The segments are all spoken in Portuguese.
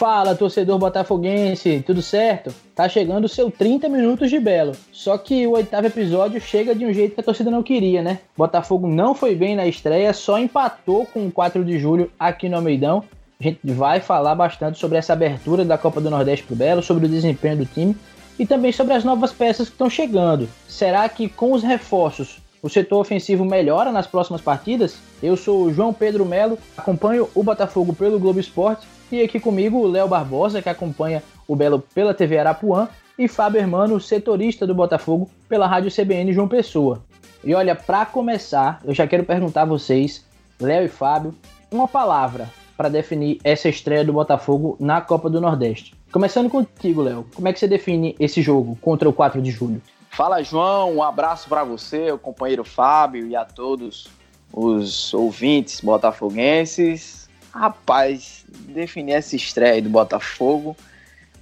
Fala, torcedor botafoguense, tudo certo? Tá chegando o seu 30 minutos de belo. Só que o oitavo episódio chega de um jeito que a torcida não queria, né? Botafogo não foi bem na estreia, só empatou com o 4 de julho aqui no Almeidão. A gente vai falar bastante sobre essa abertura da Copa do Nordeste pro Belo, sobre o desempenho do time e também sobre as novas peças que estão chegando. Será que com os reforços o setor ofensivo melhora nas próximas partidas? Eu sou o João Pedro Melo, acompanho o Botafogo pelo Globo Esporte e aqui comigo Léo Barbosa, que acompanha o Belo pela TV Arapuã, e Fábio Hermano, setorista do Botafogo pela Rádio CBN João Pessoa. E olha, para começar, eu já quero perguntar a vocês, Léo e Fábio, uma palavra para definir essa estreia do Botafogo na Copa do Nordeste. Começando contigo, Léo, como é que você define esse jogo contra o 4 de julho? Fala, João, um abraço para você, o companheiro Fábio e a todos os ouvintes botafoguenses. Rapaz, definir essa estreia do Botafogo,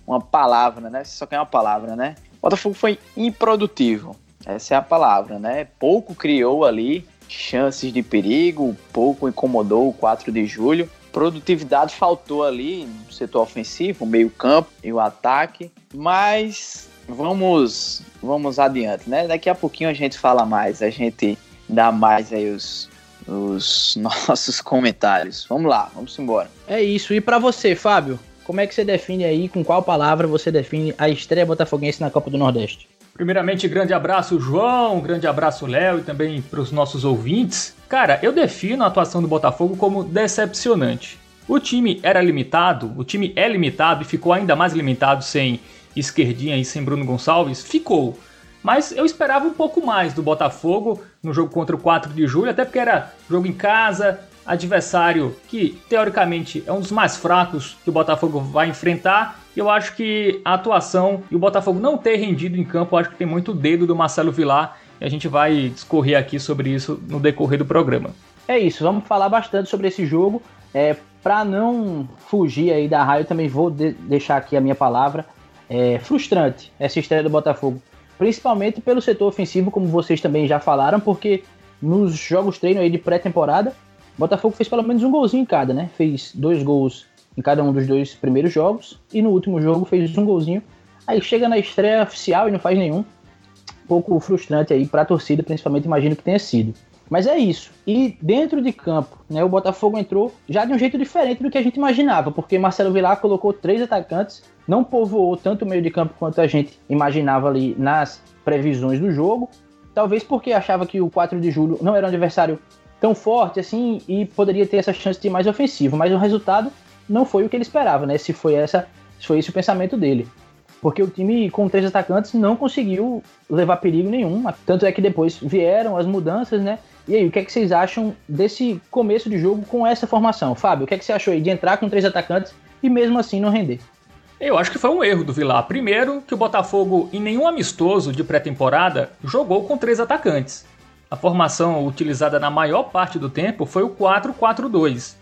uma palavra, né? Só quer uma palavra, né? O Botafogo foi improdutivo. Essa é a palavra, né? Pouco criou ali chances de perigo, pouco incomodou o 4 de julho. Produtividade faltou ali no setor ofensivo, meio-campo e o ataque, mas vamos vamos adiante, né? Daqui a pouquinho a gente fala mais, a gente dá mais aí os os nossos comentários. Vamos lá, vamos embora. É isso. E para você, Fábio, como é que você define aí, com qual palavra você define a estreia botafoguense na Copa do Nordeste? Primeiramente, grande abraço, João, grande abraço, Léo, e também para os nossos ouvintes. Cara, eu defino a atuação do Botafogo como decepcionante. O time era limitado, o time é limitado e ficou ainda mais limitado sem Esquerdinha e sem Bruno Gonçalves? Ficou. Mas eu esperava um pouco mais do Botafogo no jogo contra o 4 de julho, até porque era jogo em casa, adversário que teoricamente é um dos mais fracos que o Botafogo vai enfrentar. Eu acho que a atuação e o Botafogo não ter rendido em campo, acho que tem muito dedo do Marcelo Vilar e a gente vai discorrer aqui sobre isso no decorrer do programa. É isso, vamos falar bastante sobre esse jogo. É, Para não fugir aí da raia, eu também vou de deixar aqui a minha palavra. É frustrante essa estreia do Botafogo principalmente pelo setor ofensivo, como vocês também já falaram, porque nos jogos treino aí de pré-temporada, Botafogo fez pelo menos um golzinho em cada, né? Fez dois gols em cada um dos dois primeiros jogos e no último jogo fez um golzinho. Aí chega na estreia oficial e não faz nenhum. Um pouco frustrante aí para a torcida, principalmente imagino que tenha sido. Mas é isso. E dentro de campo, né, o Botafogo entrou já de um jeito diferente do que a gente imaginava, porque Marcelo Vilar colocou três atacantes, não povoou tanto o meio de campo quanto a gente imaginava ali nas previsões do jogo. Talvez porque achava que o 4 de julho não era um adversário tão forte assim e poderia ter essa chance de mais ofensivo, mas o resultado não foi o que ele esperava, né? Se foi essa, se foi esse o pensamento dele. Porque o time com três atacantes não conseguiu levar perigo nenhum. Tanto é que depois vieram as mudanças, né? E aí, o que é que vocês acham desse começo de jogo com essa formação? Fábio, o que é que você achou aí de entrar com três atacantes e mesmo assim não render? Eu acho que foi um erro do Vilar. Primeiro, que o Botafogo, em nenhum amistoso de pré-temporada, jogou com três atacantes. A formação utilizada na maior parte do tempo foi o 4-4-2.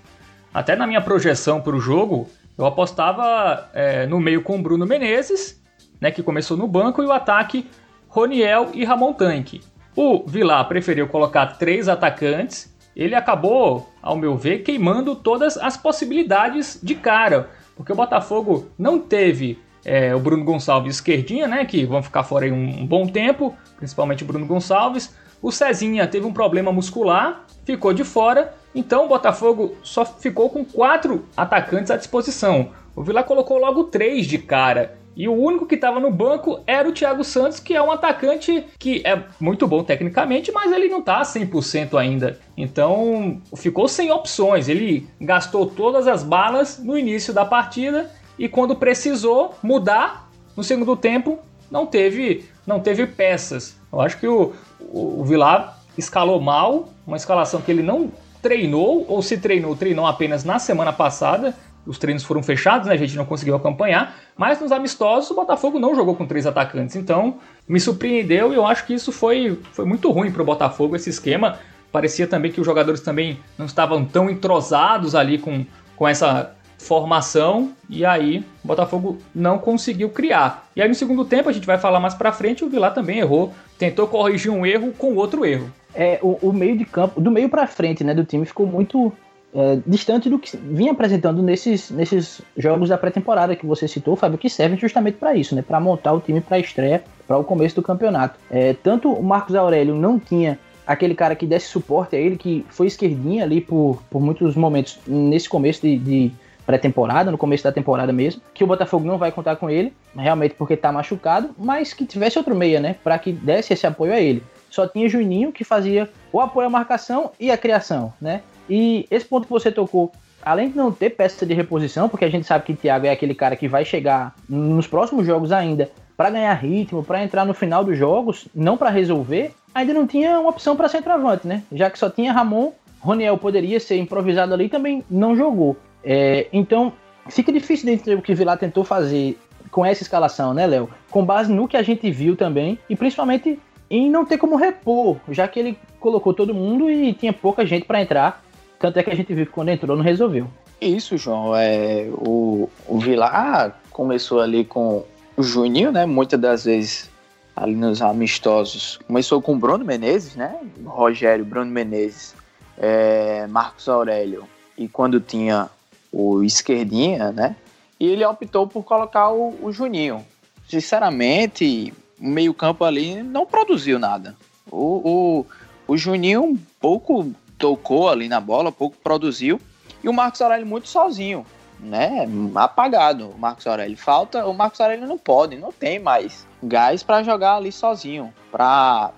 Até na minha projeção para o jogo, eu apostava é, no meio com Bruno Menezes, né, que começou no banco, e o ataque Roniel e Ramon Tanque. O Vilar preferiu colocar três atacantes. Ele acabou, ao meu ver, queimando todas as possibilidades de cara, porque o Botafogo não teve é, o Bruno Gonçalves esquerdinha, né, que vão ficar fora aí um, um bom tempo, principalmente o Bruno Gonçalves. O Cezinha teve um problema muscular, ficou de fora, então o Botafogo só ficou com quatro atacantes à disposição. O Vila colocou logo três de cara. E o único que estava no banco era o Thiago Santos, que é um atacante que é muito bom tecnicamente, mas ele não está 100% ainda. Então ficou sem opções. Ele gastou todas as balas no início da partida e quando precisou mudar no segundo tempo, não teve, não teve peças. Eu acho que o, o, o Vilar escalou mal, uma escalação que ele não treinou, ou se treinou, treinou apenas na semana passada os treinos foram fechados, né? A gente não conseguiu acompanhar, mas nos amistosos o Botafogo não jogou com três atacantes. Então, me surpreendeu e eu acho que isso foi, foi muito ruim para o Botafogo esse esquema. Parecia também que os jogadores também não estavam tão entrosados ali com, com essa formação e aí o Botafogo não conseguiu criar. E aí no segundo tempo, a gente vai falar mais para frente, o Vilar também errou, tentou corrigir um erro com outro erro. É, o, o meio de campo, do meio para frente, né, do time ficou muito é, distante do que vinha apresentando nesses, nesses jogos da pré-temporada que você citou, Fábio, que servem justamente para isso, né? Para montar o time para a estreia, para o começo do campeonato. É, tanto o Marcos Aurélio não tinha aquele cara que desse suporte a ele, que foi esquerdinha ali por, por muitos momentos nesse começo de, de pré-temporada, no começo da temporada mesmo, que o Botafogo não vai contar com ele, realmente porque tá machucado, mas que tivesse outro meia, né, para que desse esse apoio a ele. Só tinha Juninho que fazia o apoio à marcação e a criação, né? E esse ponto que você tocou, além de não ter peça de reposição, porque a gente sabe que o Thiago é aquele cara que vai chegar nos próximos jogos ainda para ganhar ritmo, para entrar no final dos jogos, não para resolver, ainda não tinha uma opção para centroavante, né? Já que só tinha Ramon, Roniel poderia ser improvisado ali também não jogou. É, então, fica difícil de entender o que Vilar tentou fazer com essa escalação, né, Léo? Com base no que a gente viu também e principalmente em não ter como repor, já que ele colocou todo mundo e tinha pouca gente para entrar. Tanto é que a gente viu que quando entrou não resolveu. Isso, João. É, o, o Vilar começou ali com o Juninho, né? Muitas das vezes ali nos amistosos. Começou com o Bruno Menezes, né? Rogério, Bruno Menezes, é, Marcos Aurélio. E quando tinha o esquerdinha, né? E ele optou por colocar o, o Juninho. Sinceramente, o meio-campo ali não produziu nada. O, o, o Juninho pouco tocou ali na bola, pouco produziu. E o Marcos Aurélio muito sozinho, né? Apagado o Marcos Aurélio. Falta, o Marcos Aurélio não pode, não tem mais gás para jogar ali sozinho, para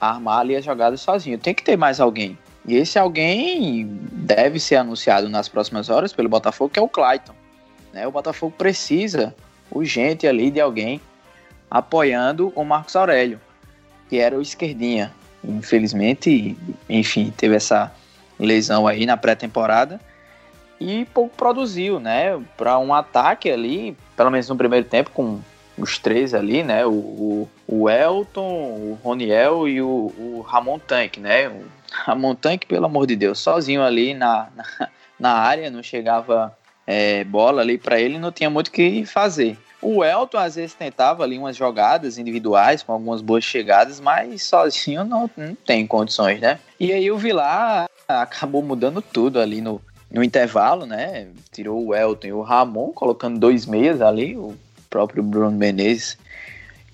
armar ali as jogadas sozinho. Tem que ter mais alguém. E esse alguém deve ser anunciado nas próximas horas pelo Botafogo, que é o Clayton. Né? O Botafogo precisa urgente ali de alguém apoiando o Marcos Aurélio, que era o esquerdinha. Infelizmente, enfim, teve essa lesão aí na pré-temporada e pouco produziu, né? Para um ataque ali, pelo menos no primeiro tempo, com os três ali, né? O, o, o Elton, o Roniel e o, o Ramon Tanque, né? O Ramon Tanque, pelo amor de Deus, sozinho ali na, na, na área, não chegava é, bola ali para ele, não tinha muito o que fazer. O Elton às vezes tentava ali umas jogadas individuais com algumas boas chegadas, mas sozinho não, não tem condições, né? E aí o Vilar acabou mudando tudo ali no, no intervalo, né? Tirou o Elton e o Ramon, colocando dois meias ali, o próprio Bruno Menezes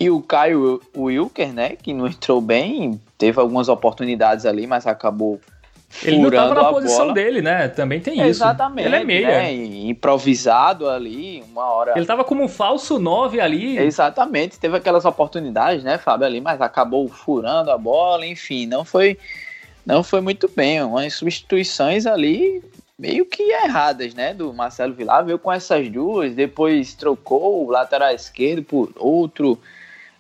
e o Caio Wilker, né, que não entrou bem, teve algumas oportunidades ali, mas acabou ele não estava na posição bola. dele, né? Também tem isso. Exatamente. Ele é meia. Né? Improvisado ali, uma hora. Ele estava como um falso 9 ali. Exatamente. Teve aquelas oportunidades, né, Fábio, ali, mas acabou furando a bola, enfim, não foi não foi muito bem. Umas substituições ali meio que erradas, né, do Marcelo Vilar, veio com essas duas, depois trocou o lateral esquerdo por outro,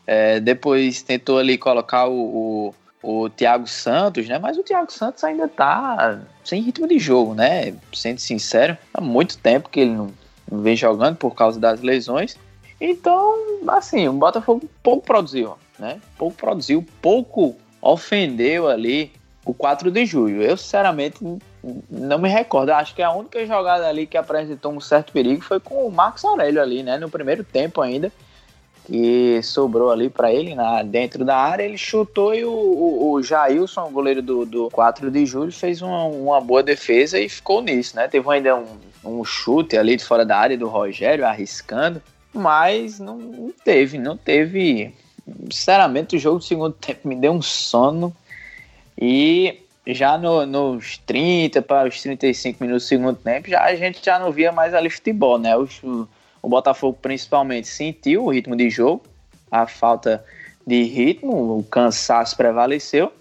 é, depois tentou ali colocar o, o, o Thiago Santos, né, mas o Thiago Santos ainda tá sem ritmo de jogo, né, sendo sincero, há muito tempo que ele não, vem jogando por causa das lesões, então, assim, o Botafogo pouco produziu, né, pouco produziu, pouco ofendeu ali o 4 de julho. Eu, sinceramente, não me recordo. Acho que a única jogada ali que apresentou um certo perigo foi com o Marcos Aurélio ali, né? No primeiro tempo ainda. Que sobrou ali para ele na, dentro da área. Ele chutou e o, o, o Jailson, goleiro do, do 4 de julho, fez uma, uma boa defesa e ficou nisso, né? Teve ainda um, um chute ali de fora da área do Rogério, arriscando. Mas não, teve, não teve. Sinceramente, o jogo do segundo tempo me deu um sono. E já no, nos 30 para os 35 minutos do segundo tempo, já a gente já não via mais ali futebol, né? O, o Botafogo principalmente sentiu o ritmo de jogo, a falta de ritmo, o cansaço prevaleceu.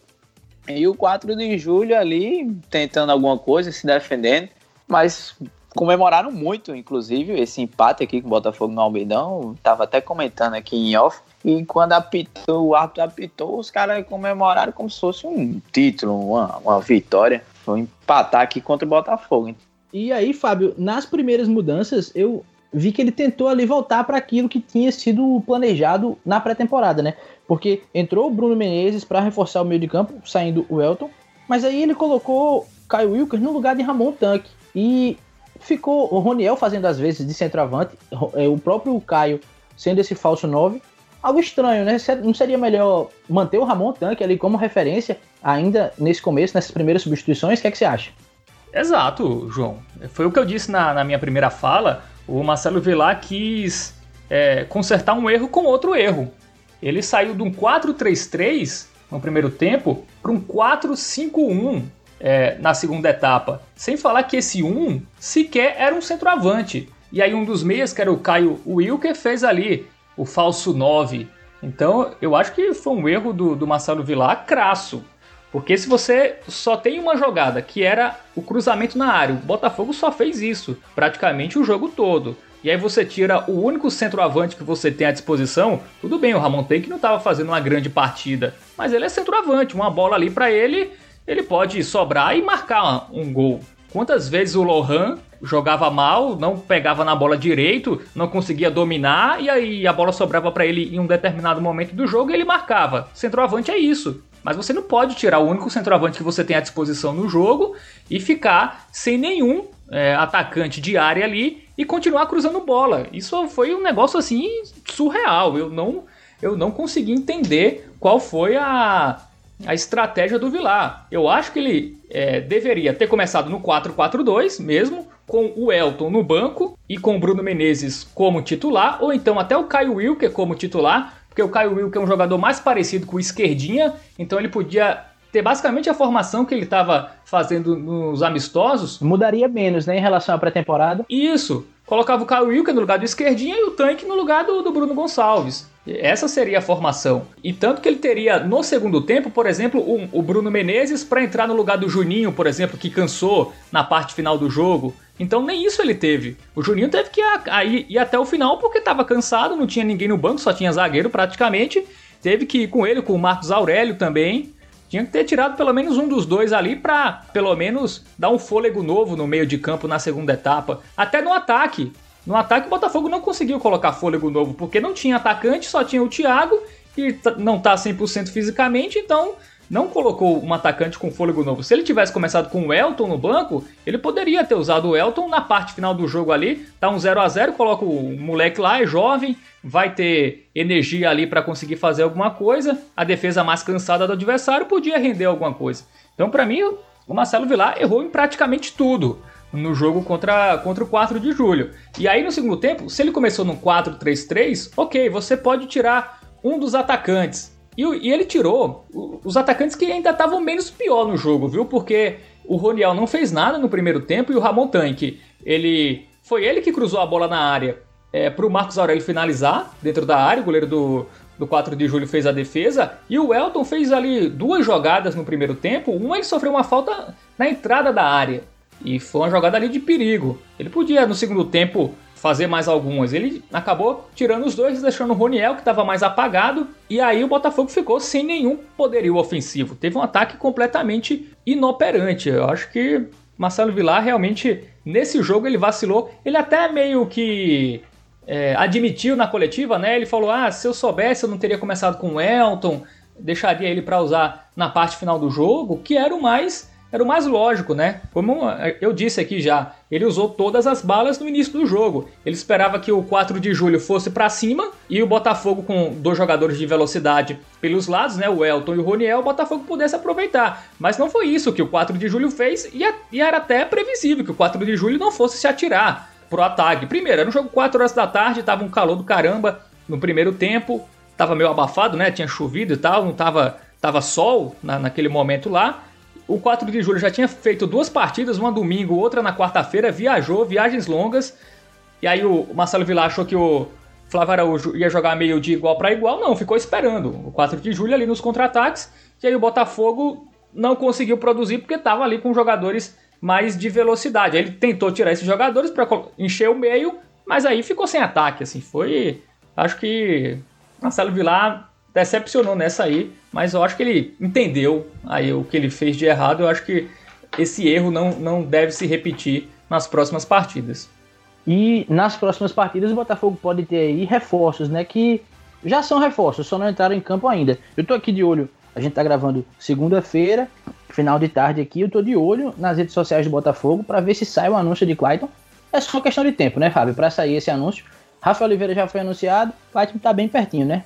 E o 4 de julho ali tentando alguma coisa, se defendendo, mas comemoraram muito, inclusive, esse empate aqui com o Botafogo no Almeidão. Tava até comentando aqui em off. E quando apitou, o árbitro apitou, os caras comemoraram como se fosse um título, uma, uma vitória. Foi empatar aqui contra o Botafogo. E aí, Fábio, nas primeiras mudanças, eu vi que ele tentou ali voltar para aquilo que tinha sido planejado na pré-temporada, né? Porque entrou o Bruno Menezes para reforçar o meio de campo, saindo o Elton, mas aí ele colocou Caio Wilkers no lugar de Ramon Tanque. E ficou o Roniel fazendo as vezes de centroavante, é, o próprio Caio sendo esse falso 9. Algo estranho, né? Não seria melhor manter o Ramon Tanque ali como referência ainda nesse começo, nessas primeiras substituições? O que, é que você acha? Exato, João. Foi o que eu disse na, na minha primeira fala. O Marcelo Vilar quis é, consertar um erro com outro erro. Ele saiu de um 4-3-3 no primeiro tempo para um 4-5-1 é, na segunda etapa. Sem falar que esse 1 sequer era um centroavante. E aí um dos meias, que era o Caio Wilker, fez ali o falso 9. Então eu acho que foi um erro do, do Marcelo Vilar crasso. Porque se você só tem uma jogada que era o cruzamento na área, o Botafogo só fez isso praticamente o jogo todo. E aí você tira o único centroavante que você tem à disposição. Tudo bem, o Ramon Take não estava fazendo uma grande partida, mas ele é centroavante, uma bola ali para ele, ele pode sobrar e marcar um gol. Quantas vezes o Lohan jogava mal, não pegava na bola direito, não conseguia dominar e aí a bola sobrava para ele em um determinado momento do jogo e ele marcava. Centroavante é isso. Mas você não pode tirar o único centroavante que você tem à disposição no jogo e ficar sem nenhum é, atacante de área ali e continuar cruzando bola. Isso foi um negócio assim surreal. Eu não, eu não consegui entender qual foi a, a estratégia do Vilar. Eu acho que ele é, deveria ter começado no 4-4-2 mesmo, com o Elton no banco e com o Bruno Menezes como titular, ou então até o Caio Wilker como titular, porque o Caio Wilker é um jogador mais parecido com o esquerdinha, então ele podia ter basicamente a formação que ele estava fazendo nos amistosos. Mudaria menos, né, em relação à pré-temporada. Isso. Colocava o Caio Wilker no lugar do esquerdinha e o Tanque no lugar do, do Bruno Gonçalves. Essa seria a formação. E tanto que ele teria no segundo tempo, por exemplo, um, o Bruno Menezes para entrar no lugar do Juninho, por exemplo, que cansou na parte final do jogo. Então nem isso ele teve. O Juninho teve que ir, até o final porque estava cansado, não tinha ninguém no banco, só tinha zagueiro praticamente. Teve que ir com ele, com o Marcos Aurélio também. Tinha que ter tirado pelo menos um dos dois ali para, pelo menos, dar um fôlego novo no meio de campo na segunda etapa. Até no ataque. No ataque, o Botafogo não conseguiu colocar fôlego novo, porque não tinha atacante, só tinha o Thiago, que não tá 100% fisicamente, então não colocou um atacante com fôlego novo. Se ele tivesse começado com o Elton no banco, ele poderia ter usado o Elton na parte final do jogo ali, tá um 0 a 0 coloca o moleque lá, é jovem, vai ter energia ali para conseguir fazer alguma coisa, a defesa mais cansada do adversário podia render alguma coisa. Então, para mim, o Marcelo Vilar errou em praticamente tudo no jogo contra, contra o 4 de julho. E aí no segundo tempo, se ele começou no 4-3-3, ok, você pode tirar um dos atacantes. E, e ele tirou os atacantes que ainda estavam menos pior no jogo, viu? Porque o Roniel não fez nada no primeiro tempo e o Ramon Tanque, ele foi ele que cruzou a bola na área é, para o Marcos Aurélio finalizar dentro da área. O goleiro do, do 4 de julho fez a defesa. E o Elton fez ali duas jogadas no primeiro tempo. Uma ele sofreu uma falta na entrada da área. E foi uma jogada ali de perigo. Ele podia no segundo tempo fazer mais algumas. Ele acabou tirando os dois, deixando o Roniel, que estava mais apagado. E aí o Botafogo ficou sem nenhum poderio ofensivo. Teve um ataque completamente inoperante. Eu acho que Marcelo Vilar realmente, nesse jogo, ele vacilou. Ele até meio que é, admitiu na coletiva, né? Ele falou: ah, se eu soubesse, eu não teria começado com o Elton, deixaria ele para usar na parte final do jogo, que era o mais era o mais lógico, né? Como eu disse aqui já, ele usou todas as balas no início do jogo. Ele esperava que o 4 de julho fosse para cima e o Botafogo com dois jogadores de velocidade pelos lados, né, o Elton e o Roniel, o Botafogo pudesse aproveitar. Mas não foi isso que o 4 de julho fez e era até previsível que o 4 de julho não fosse se atirar pro ataque. Primeiro, era um jogo 4 horas da tarde, tava um calor do caramba no primeiro tempo, tava meio abafado, né? Tinha chovido e tal, não tava, tava sol na, naquele momento lá. O 4 de julho já tinha feito duas partidas, uma domingo, outra na quarta-feira, viajou, viagens longas. E aí o Marcelo Vilar achou que o Flávio Araújo ia jogar meio de igual para igual. Não, ficou esperando o 4 de julho ali nos contra-ataques. E aí o Botafogo não conseguiu produzir porque estava ali com jogadores mais de velocidade. Aí ele tentou tirar esses jogadores para encher o meio, mas aí ficou sem ataque. Assim, foi. Acho que Marcelo Vilar decepcionou nessa aí, mas eu acho que ele entendeu aí o que ele fez de errado. Eu acho que esse erro não, não deve se repetir nas próximas partidas. E nas próximas partidas o Botafogo pode ter aí reforços, né? Que já são reforços, só não entraram em campo ainda. Eu tô aqui de olho, a gente tá gravando segunda-feira, final de tarde aqui, eu tô de olho nas redes sociais do Botafogo para ver se sai o anúncio de Clayton. É só questão de tempo, né, Fábio? Para sair esse anúncio. Rafael Oliveira já foi anunciado, Clayton tá bem pertinho, né?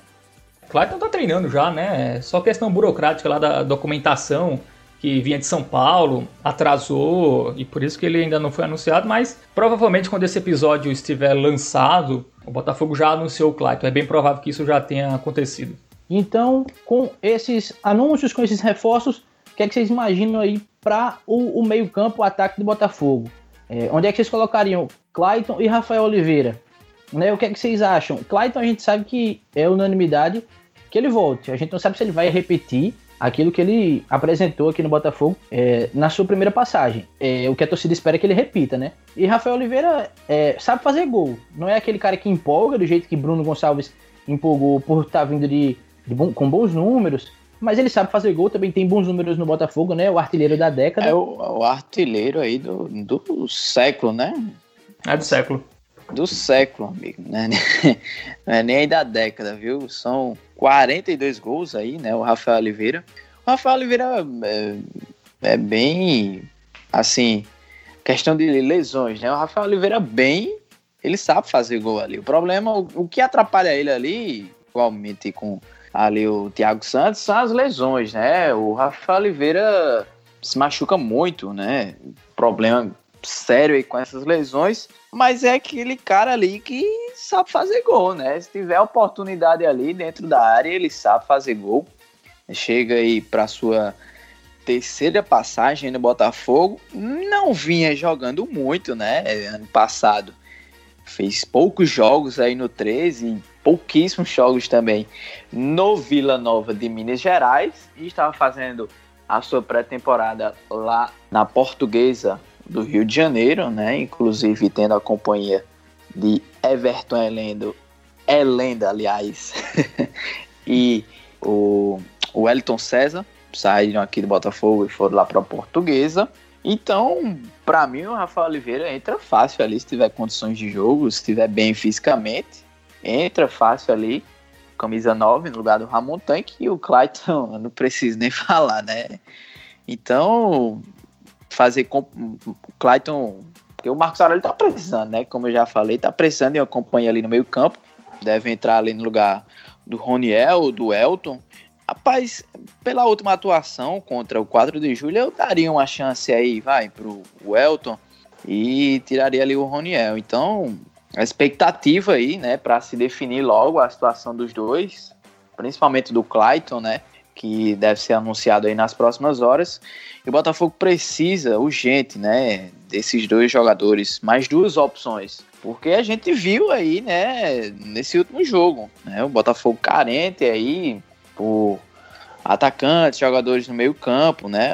Clayton tá treinando já, né? É só questão burocrática lá da documentação que vinha de São Paulo, atrasou e por isso que ele ainda não foi anunciado, mas provavelmente quando esse episódio estiver lançado, o Botafogo já anunciou o Clayton. É bem provável que isso já tenha acontecido. Então, com esses anúncios, com esses reforços, o que, é que vocês imaginam aí para o, o meio-campo, o ataque do Botafogo? É, onde é que vocês colocariam Clayton e Rafael Oliveira? Né, o que é que vocês acham? Clayton a gente sabe que é unanimidade que ele volte. A gente não sabe se ele vai repetir aquilo que ele apresentou aqui no Botafogo é, na sua primeira passagem. É, o que a torcida espera é que ele repita, né? E Rafael Oliveira é, sabe fazer gol. Não é aquele cara que empolga do jeito que Bruno Gonçalves empolgou por estar tá vindo de, de bom, com bons números. Mas ele sabe fazer gol, também tem bons números no Botafogo, né? O artilheiro da década. É o, o artilheiro aí do, do século, né? É do século. Do século, amigo. Né? Não é nem da década, viu? São 42 gols aí, né? O Rafael Oliveira. O Rafael Oliveira é, é bem, assim, questão de lesões, né? O Rafael Oliveira bem, ele sabe fazer gol ali. O problema, o, o que atrapalha ele ali, igualmente com ali o Thiago Santos, são as lesões, né? O Rafael Oliveira se machuca muito, né? Problema sério aí com essas lesões, mas é aquele cara ali que sabe fazer gol, né? Se tiver oportunidade ali dentro da área, ele sabe fazer gol. Chega aí para sua terceira passagem no Botafogo, não vinha jogando muito, né? Ano passado fez poucos jogos aí no 13 e pouquíssimos jogos também no Vila Nova de Minas Gerais e estava fazendo a sua pré-temporada lá na Portuguesa do Rio de Janeiro, né? Inclusive tendo a companhia de Everton Elendo, Elenda, aliás, e o, o Wellington César saíram aqui do Botafogo e foram lá para a Portuguesa. Então, para mim, o Rafael Oliveira entra fácil ali se tiver condições de jogo, se estiver bem fisicamente. Entra fácil ali, camisa 9 no lugar do Ramon Tanque e o Clayton, não preciso nem falar, né? Então, fazer com o Clayton, porque o Marcos Aurélio tá precisando, né? Como eu já falei, tá precisando de uma companhia ali no meio campo. Deve entrar ali no lugar do Roniel, do Elton. Rapaz, pela última atuação contra o 4 de julho, eu daria uma chance aí, vai, pro Elton e tiraria ali o Roniel. Então, a expectativa aí, né, para se definir logo a situação dos dois, principalmente do Clayton, né, que deve ser anunciado aí nas próximas horas. E o Botafogo precisa, urgente, né, desses dois jogadores, mais duas opções. Porque a gente viu aí, né, nesse último jogo, né, o Botafogo carente aí por atacantes, jogadores no meio campo, né,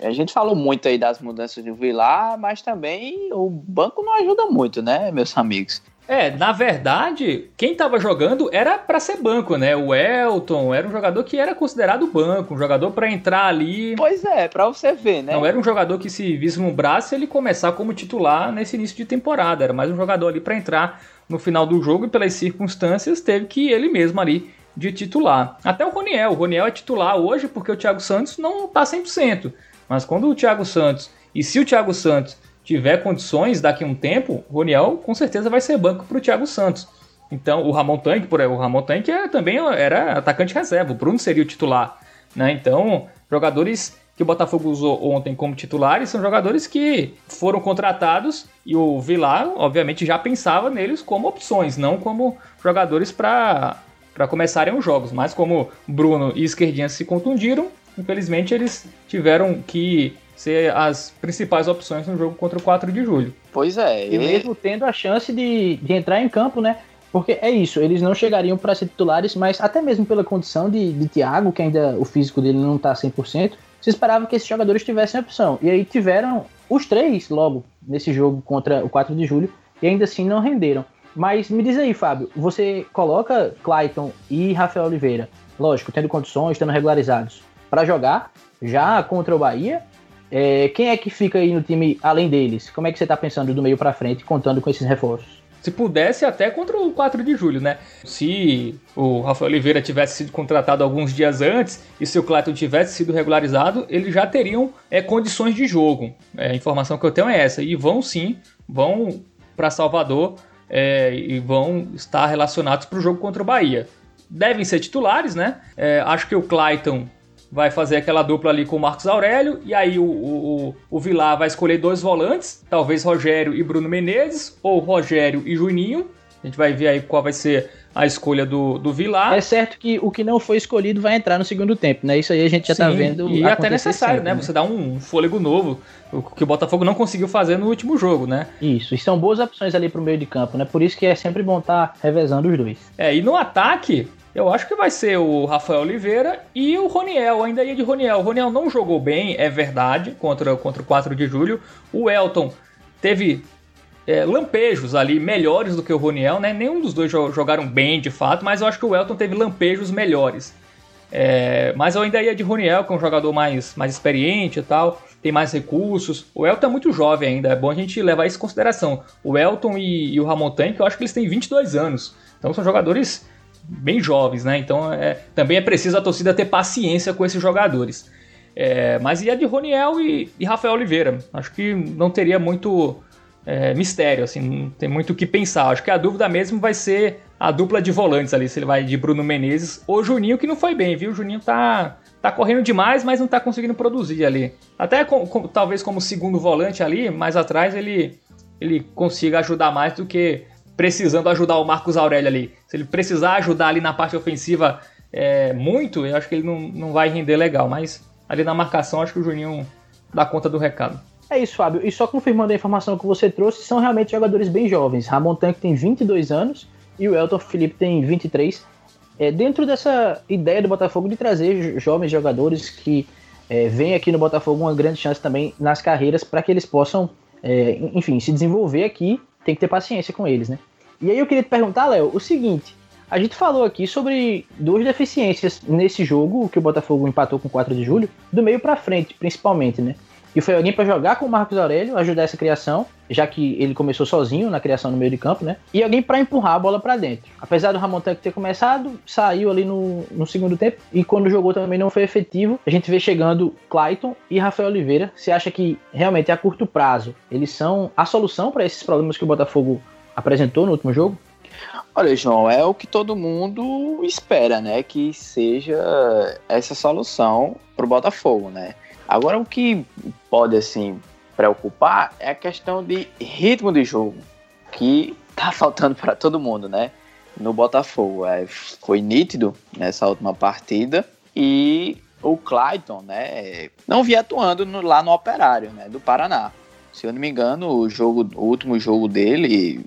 a gente falou muito aí das mudanças do Vilar, mas também o banco não ajuda muito, né, meus amigos? É, na verdade, quem tava jogando era para ser banco, né? O Elton era um jogador que era considerado banco, um jogador para entrar ali. Pois é, para você ver, né? Não era um jogador que se vislumbrasse ele começar como titular nesse início de temporada, era mais um jogador ali para entrar no final do jogo e pelas circunstâncias teve que ele mesmo ali de titular. Até o Roniel, o Roniel é titular hoje porque o Thiago Santos não tá 100%. Mas quando o Thiago Santos, e se o Thiago Santos tiver condições daqui a um tempo, o Roniel com certeza vai ser banco para o Thiago Santos. Então, o Ramon Tanque, por o Ramon Tanque é, também era atacante reserva, o Bruno seria o titular. Né? Então, jogadores que o Botafogo usou ontem como titulares são jogadores que foram contratados e o Vilar, obviamente, já pensava neles como opções, não como jogadores para começarem os jogos. Mas como Bruno e Esquerdinha se contundiram, infelizmente eles tiveram que ser as principais opções no jogo contra o 4 de julho. Pois é. E, mesmo tendo a chance de, de entrar em campo, né? Porque é isso, eles não chegariam para ser titulares, mas até mesmo pela condição de, de Thiago, que ainda o físico dele não está 100%, se esperava que esses jogadores tivessem opção. E aí tiveram os três logo nesse jogo contra o 4 de julho, e ainda assim não renderam. Mas me diz aí, Fábio, você coloca Clayton e Rafael Oliveira, lógico, tendo condições, tendo regularizados, para jogar já contra o Bahia, é, quem é que fica aí no time além deles? Como é que você está pensando do meio para frente, contando com esses reforços? Se pudesse, até contra o 4 de julho, né? Se o Rafael Oliveira tivesse sido contratado alguns dias antes e se o Clayton tivesse sido regularizado, eles já teriam é, condições de jogo. É, a informação que eu tenho é essa. E vão sim, vão para Salvador é, e vão estar relacionados para o jogo contra o Bahia. Devem ser titulares, né? É, acho que o Clayton vai fazer aquela dupla ali com o Marcos Aurélio, e aí o, o, o Vilar vai escolher dois volantes, talvez Rogério e Bruno Menezes, ou Rogério e Juninho. A gente vai ver aí qual vai ser a escolha do, do Vilar. É certo que o que não foi escolhido vai entrar no segundo tempo, né? Isso aí a gente já tá Sim, tá vendo. E até necessário, sempre, né? né? Você dá um fôlego novo, o que o Botafogo não conseguiu fazer no último jogo, né? Isso, e são boas opções ali pro meio de campo, né? Por isso que é sempre bom estar tá revezando os dois. É, e no ataque, eu acho que vai ser o Rafael Oliveira e o Roniel, ainda ia de Roniel. O Roniel não jogou bem, é verdade, contra, contra o 4 de julho. O Elton teve é, lampejos ali melhores do que o Roniel, né? Nenhum dos dois jogaram bem de fato, mas eu acho que o Elton teve lampejos melhores. É, mas eu ainda ia de Roniel, que é um jogador mais, mais experiente e tal, tem mais recursos. O Elton é muito jovem ainda, é bom a gente levar isso em consideração. O Elton e, e o Ramon Tank, eu acho que eles têm 22 anos, então são jogadores bem jovens, né? Então é, também é preciso a torcida ter paciência com esses jogadores. É, mas ia de Roniel e, e Rafael Oliveira. Acho que não teria muito é, mistério, assim, não tem muito o que pensar. Acho que a dúvida mesmo vai ser a dupla de volantes ali, se ele vai de Bruno Menezes ou Juninho, que não foi bem, viu? O Juninho tá, tá correndo demais, mas não tá conseguindo produzir ali. Até com, com, talvez como segundo volante ali, mais atrás, ele, ele consiga ajudar mais do que precisando ajudar o Marcos Aurélio ali. Se ele precisar ajudar ali na parte ofensiva é, muito, eu acho que ele não, não vai render legal, mas ali na marcação, acho que o Juninho dá conta do recado. É isso, Fábio. E só confirmando a informação que você trouxe, são realmente jogadores bem jovens. Ramon Tanque tem 22 anos e o Elton Felipe tem 23. É, dentro dessa ideia do Botafogo de trazer jovens jogadores que é, vêm aqui no Botafogo uma grande chance também nas carreiras para que eles possam, é, enfim, se desenvolver aqui, tem que ter paciência com eles, né? E aí eu queria te perguntar, Léo, o seguinte: a gente falou aqui sobre duas deficiências nesse jogo, que o Botafogo empatou com 4 de julho, do meio para frente, principalmente, né? E foi alguém para jogar com o Marcos Aurélio, ajudar essa criação, já que ele começou sozinho na criação no meio de campo, né? E alguém para empurrar a bola para dentro. Apesar do Ramon ter começado, saiu ali no, no segundo tempo e quando jogou também não foi efetivo. A gente vê chegando Clayton e Rafael Oliveira. Você acha que realmente a curto prazo eles são a solução para esses problemas que o Botafogo apresentou no último jogo? Olha, João, é o que todo mundo espera, né? Que seja essa solução para o Botafogo, né? Agora, o que pode, assim, preocupar é a questão de ritmo de jogo, que tá faltando para todo mundo, né? No Botafogo. É, foi nítido nessa última partida e o Clayton, né, não via atuando no, lá no Operário, né, do Paraná. Se eu não me engano, o jogo, o último jogo dele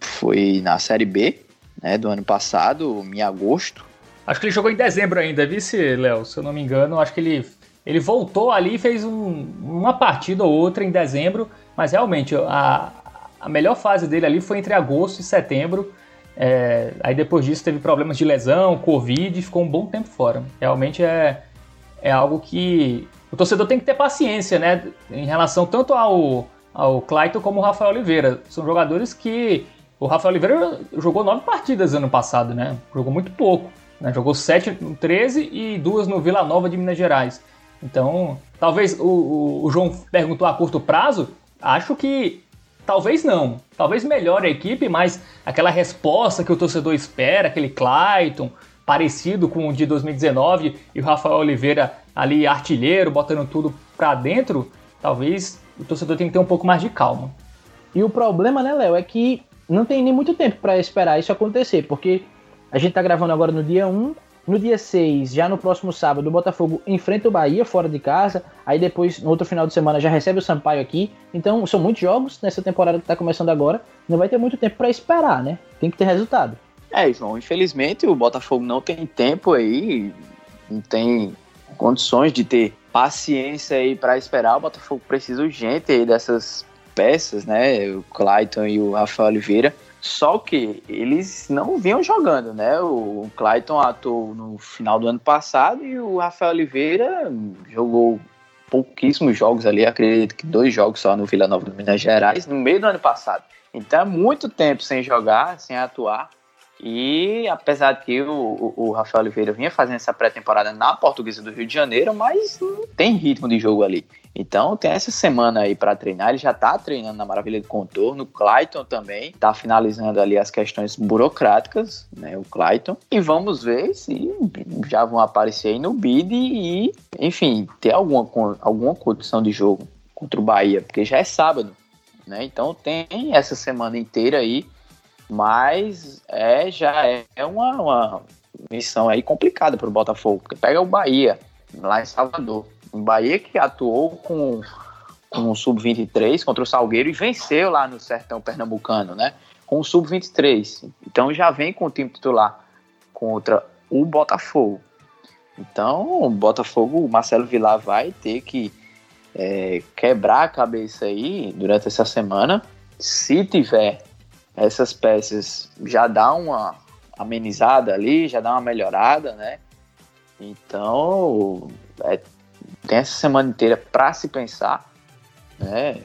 foi na Série B, né, do ano passado, em agosto. Acho que ele jogou em dezembro ainda, vice, Léo? Se eu não me engano, acho que ele ele voltou ali e fez um, uma partida ou outra em dezembro, mas realmente a, a melhor fase dele ali foi entre agosto e setembro. É, aí depois disso teve problemas de lesão, Covid, ficou um bom tempo fora. Realmente é, é algo que o torcedor tem que ter paciência, né? Em relação tanto ao, ao Clayton como o Rafael Oliveira. São jogadores que. O Rafael Oliveira jogou nove partidas ano passado, né? Jogou muito pouco. Né? Jogou sete no 13 e duas no Vila Nova de Minas Gerais. Então, talvez o, o, o João perguntou a curto prazo, acho que talvez não. Talvez melhore a equipe, mas aquela resposta que o torcedor espera, aquele Clayton, parecido com o de 2019 e o Rafael Oliveira ali artilheiro, botando tudo pra dentro, talvez o torcedor tenha que ter um pouco mais de calma. E o problema, né, Léo, é que não tem nem muito tempo para esperar isso acontecer, porque a gente tá gravando agora no dia 1, no dia 6, já no próximo sábado, o Botafogo enfrenta o Bahia fora de casa. Aí depois, no outro final de semana, já recebe o Sampaio aqui. Então, são muitos jogos nessa temporada que está começando agora. Não vai ter muito tempo para esperar, né? Tem que ter resultado. É, João, infelizmente o Botafogo não tem tempo aí, não tem condições de ter paciência aí para esperar. O Botafogo precisa urgente aí dessas peças, né? O Clayton e o Rafael Oliveira. Só que eles não vinham jogando, né? O Clayton atuou no final do ano passado e o Rafael Oliveira jogou pouquíssimos jogos ali, acredito que dois jogos só no Vila Nova do Minas Gerais, no meio do ano passado. Então é muito tempo sem jogar, sem atuar. E apesar de que o, o, Rafael Oliveira vinha fazendo essa pré-temporada na Portuguesa do Rio de Janeiro, mas não tem ritmo de jogo ali. Então tem essa semana aí para treinar. Ele já tá treinando na Maravilha do Contorno. O Clayton também tá finalizando ali as questões burocráticas, né? O Clayton. E vamos ver se já vão aparecer aí no bid e, enfim, ter alguma, alguma condição de jogo contra o Bahia, porque já é sábado, né? Então tem essa semana inteira aí, mas é já é uma, uma missão aí complicada para o Botafogo, porque pega o Bahia lá em Salvador um Bahia que atuou com, com o Sub-23 contra o Salgueiro e venceu lá no Sertão Pernambucano, né? Com o Sub-23. Então já vem com o time titular contra o Botafogo. Então o Botafogo, o Marcelo Vilar vai ter que é, quebrar a cabeça aí durante essa semana. Se tiver essas peças, já dá uma amenizada ali, já dá uma melhorada, né? Então, é, tem essa semana inteira para se pensar, né?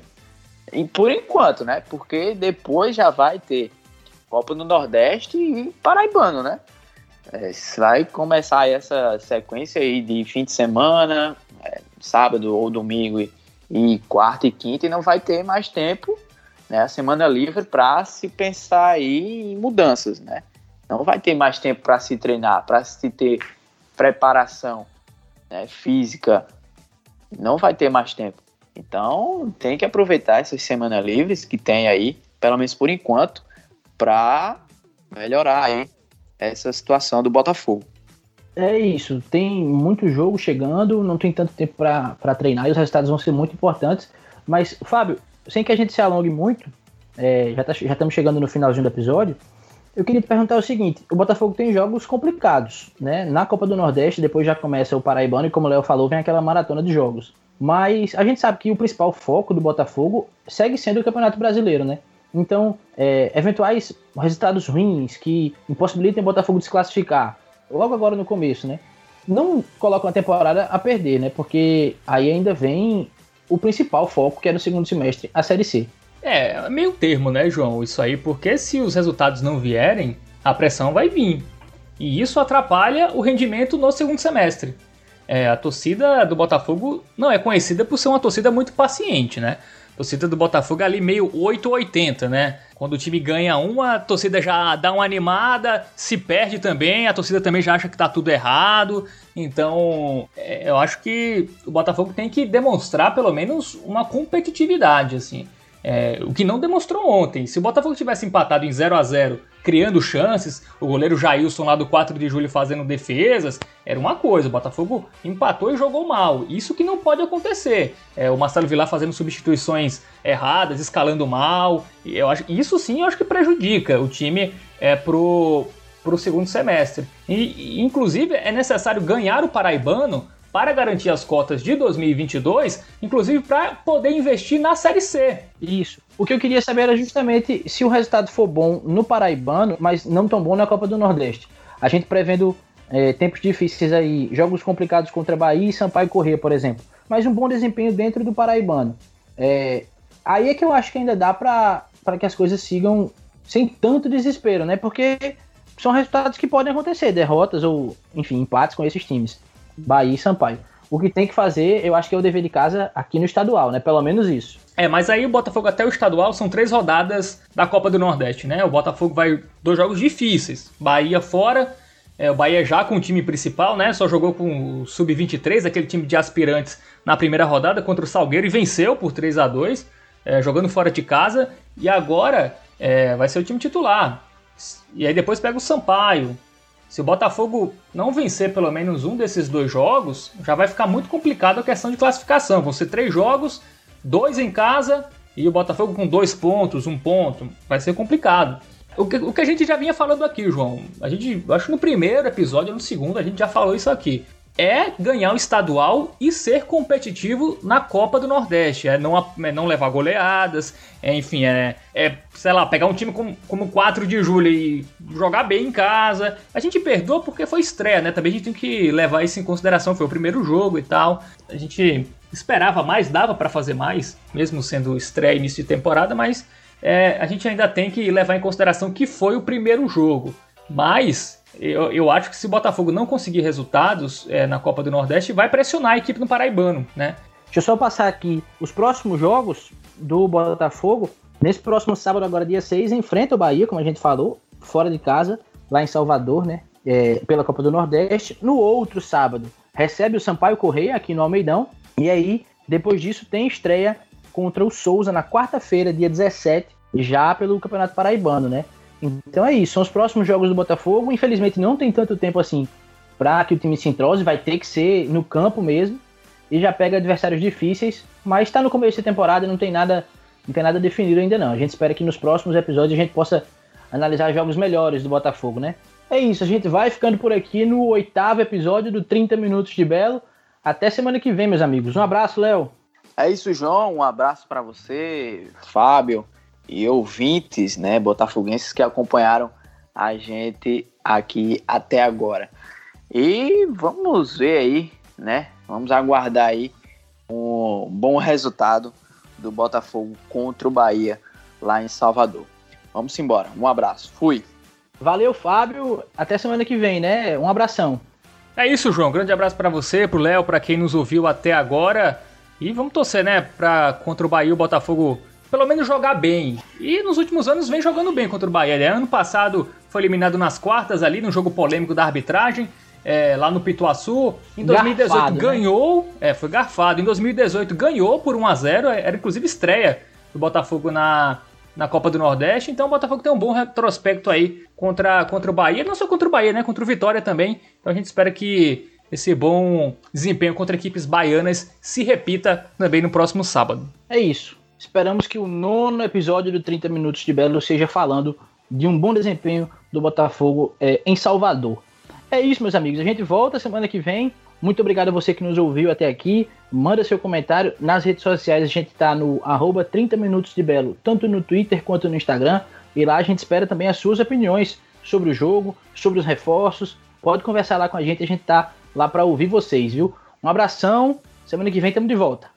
E por enquanto, né? Porque depois já vai ter Copa do Nordeste e Paraibano, né? É, vai começar essa sequência aí de fim de semana, é, sábado ou domingo e, e, quarta e quinta, e não vai ter mais tempo, né? A semana livre para se pensar aí em mudanças, né? Não vai ter mais tempo para se treinar, para se ter preparação né, física não vai ter mais tempo. Então, tem que aproveitar essas semanas livres que tem aí, pelo menos por enquanto, para melhorar essa situação do Botafogo. É isso, tem muito jogo chegando, não tem tanto tempo para treinar e os resultados vão ser muito importantes. Mas, Fábio, sem que a gente se alongue muito, é, já, tá, já estamos chegando no finalzinho do episódio, eu queria te perguntar o seguinte: o Botafogo tem jogos complicados, né? Na Copa do Nordeste, depois já começa o Paraibano, e como o Léo falou, vem aquela maratona de jogos. Mas a gente sabe que o principal foco do Botafogo segue sendo o Campeonato Brasileiro, né? Então, é, eventuais resultados ruins que impossibilitem o Botafogo de se classificar, logo agora no começo, né? Não colocam a temporada a perder, né? Porque aí ainda vem o principal foco, que é no segundo semestre, a Série C. É, meio termo, né, João? Isso aí, porque se os resultados não vierem, a pressão vai vir. E isso atrapalha o rendimento no segundo semestre. É, a torcida do Botafogo não é conhecida por ser uma torcida muito paciente, né? A torcida do Botafogo é ali meio 880, né? Quando o time ganha uma, a torcida já dá uma animada, se perde também, a torcida também já acha que tá tudo errado. Então, é, eu acho que o Botafogo tem que demonstrar pelo menos uma competitividade, assim. É, o que não demonstrou ontem. Se o Botafogo tivesse empatado em 0 a 0 criando chances, o goleiro Jailson lá do 4 de julho fazendo defesas, era uma coisa. O Botafogo empatou e jogou mal. Isso que não pode acontecer. É, o Marcelo Vilar fazendo substituições erradas, escalando mal. Eu acho, isso sim eu acho que prejudica o time é, pro, pro segundo semestre. E, inclusive, é necessário ganhar o Paraibano para garantir as cotas de 2022, inclusive para poder investir na Série C. Isso. O que eu queria saber era justamente se o resultado for bom no Paraibano, mas não tão bom na Copa do Nordeste. A gente prevendo é, tempos difíceis aí, jogos complicados contra Bahia e Sampaio Corrêa, por exemplo. Mas um bom desempenho dentro do Paraibano. É, aí é que eu acho que ainda dá para que as coisas sigam sem tanto desespero, né? Porque são resultados que podem acontecer, derrotas ou, enfim, empates com esses times. Bahia e Sampaio. O que tem que fazer, eu acho que é o dever de casa aqui no estadual, né? Pelo menos isso. É, mas aí o Botafogo até o estadual são três rodadas da Copa do Nordeste, né? O Botafogo vai dois jogos difíceis. Bahia fora, é, o Bahia já com o time principal, né? Só jogou com o Sub-23, aquele time de aspirantes, na primeira rodada contra o Salgueiro e venceu por 3 a 2 é, jogando fora de casa. E agora é, vai ser o time titular. E aí depois pega o Sampaio, se o Botafogo não vencer pelo menos um desses dois jogos, já vai ficar muito complicado a questão de classificação. Vão ser três jogos, dois em casa e o Botafogo com dois pontos, um ponto. Vai ser complicado. O que, o que a gente já vinha falando aqui, João. A gente, acho que no primeiro episódio, no segundo, a gente já falou isso aqui é ganhar o estadual e ser competitivo na Copa do Nordeste. É não, é não levar goleadas, é, enfim, é, é, sei lá, pegar um time como, como 4 de julho e jogar bem em casa. A gente perdoa porque foi estreia, né? Também a gente tem que levar isso em consideração. Foi o primeiro jogo e tal. A gente esperava mais, dava para fazer mais, mesmo sendo estreia início de temporada, mas é, a gente ainda tem que levar em consideração que foi o primeiro jogo. Mas eu, eu acho que se o Botafogo não conseguir resultados é, na Copa do Nordeste, vai pressionar a equipe no Paraibano, né? Deixa eu só passar aqui os próximos jogos do Botafogo. Nesse próximo sábado, agora dia 6, enfrenta o Bahia, como a gente falou, fora de casa, lá em Salvador, né? É, pela Copa do Nordeste. No outro sábado, recebe o Sampaio Correia aqui no Almeidão. E aí, depois disso, tem estreia contra o Souza na quarta-feira, dia 17, já pelo Campeonato Paraibano, né? Então é isso, são os próximos jogos do Botafogo. Infelizmente não tem tanto tempo assim para que o time se entrose, vai ter que ser no campo mesmo e já pega adversários difíceis, mas está no começo da temporada, não tem nada, não tem nada definido ainda não. A gente espera que nos próximos episódios a gente possa analisar jogos melhores do Botafogo, né? É isso, a gente vai ficando por aqui no oitavo episódio do 30 Minutos de Belo. Até semana que vem, meus amigos. Um abraço, Léo. É isso, João. Um abraço para você, Fábio e ouvintes, né, botafoguenses que acompanharam a gente aqui até agora. E vamos ver aí, né? Vamos aguardar aí um bom resultado do Botafogo contra o Bahia lá em Salvador. Vamos embora. Um abraço. Fui. Valeu, Fábio. Até semana que vem, né? Um abração. É isso, João. Grande abraço para você, pro Léo, para quem nos ouviu até agora. E vamos torcer, né, para contra o Bahia o Botafogo pelo menos jogar bem. E nos últimos anos vem jogando bem contra o Bahia. Né? Ano passado foi eliminado nas quartas ali, no jogo polêmico da arbitragem é, lá no Pituaçu. Em 2018 garfado, né? ganhou, né? é, foi garfado. Em 2018 ganhou por 1 a 0 é, era inclusive estreia do Botafogo na, na Copa do Nordeste. Então o Botafogo tem um bom retrospecto aí contra, contra o Bahia, não só contra o Bahia, né? Contra o Vitória também. Então a gente espera que esse bom desempenho contra equipes baianas se repita também no próximo sábado. É isso. Esperamos que o nono episódio do 30 Minutos de Belo seja falando de um bom desempenho do Botafogo é, em Salvador. É isso, meus amigos. A gente volta semana que vem. Muito obrigado a você que nos ouviu até aqui. Manda seu comentário nas redes sociais. A gente está no arroba 30 Minutos de Belo, tanto no Twitter quanto no Instagram. E lá a gente espera também as suas opiniões sobre o jogo, sobre os reforços. Pode conversar lá com a gente, a gente tá lá para ouvir vocês, viu? Um abração. Semana que vem estamos de volta.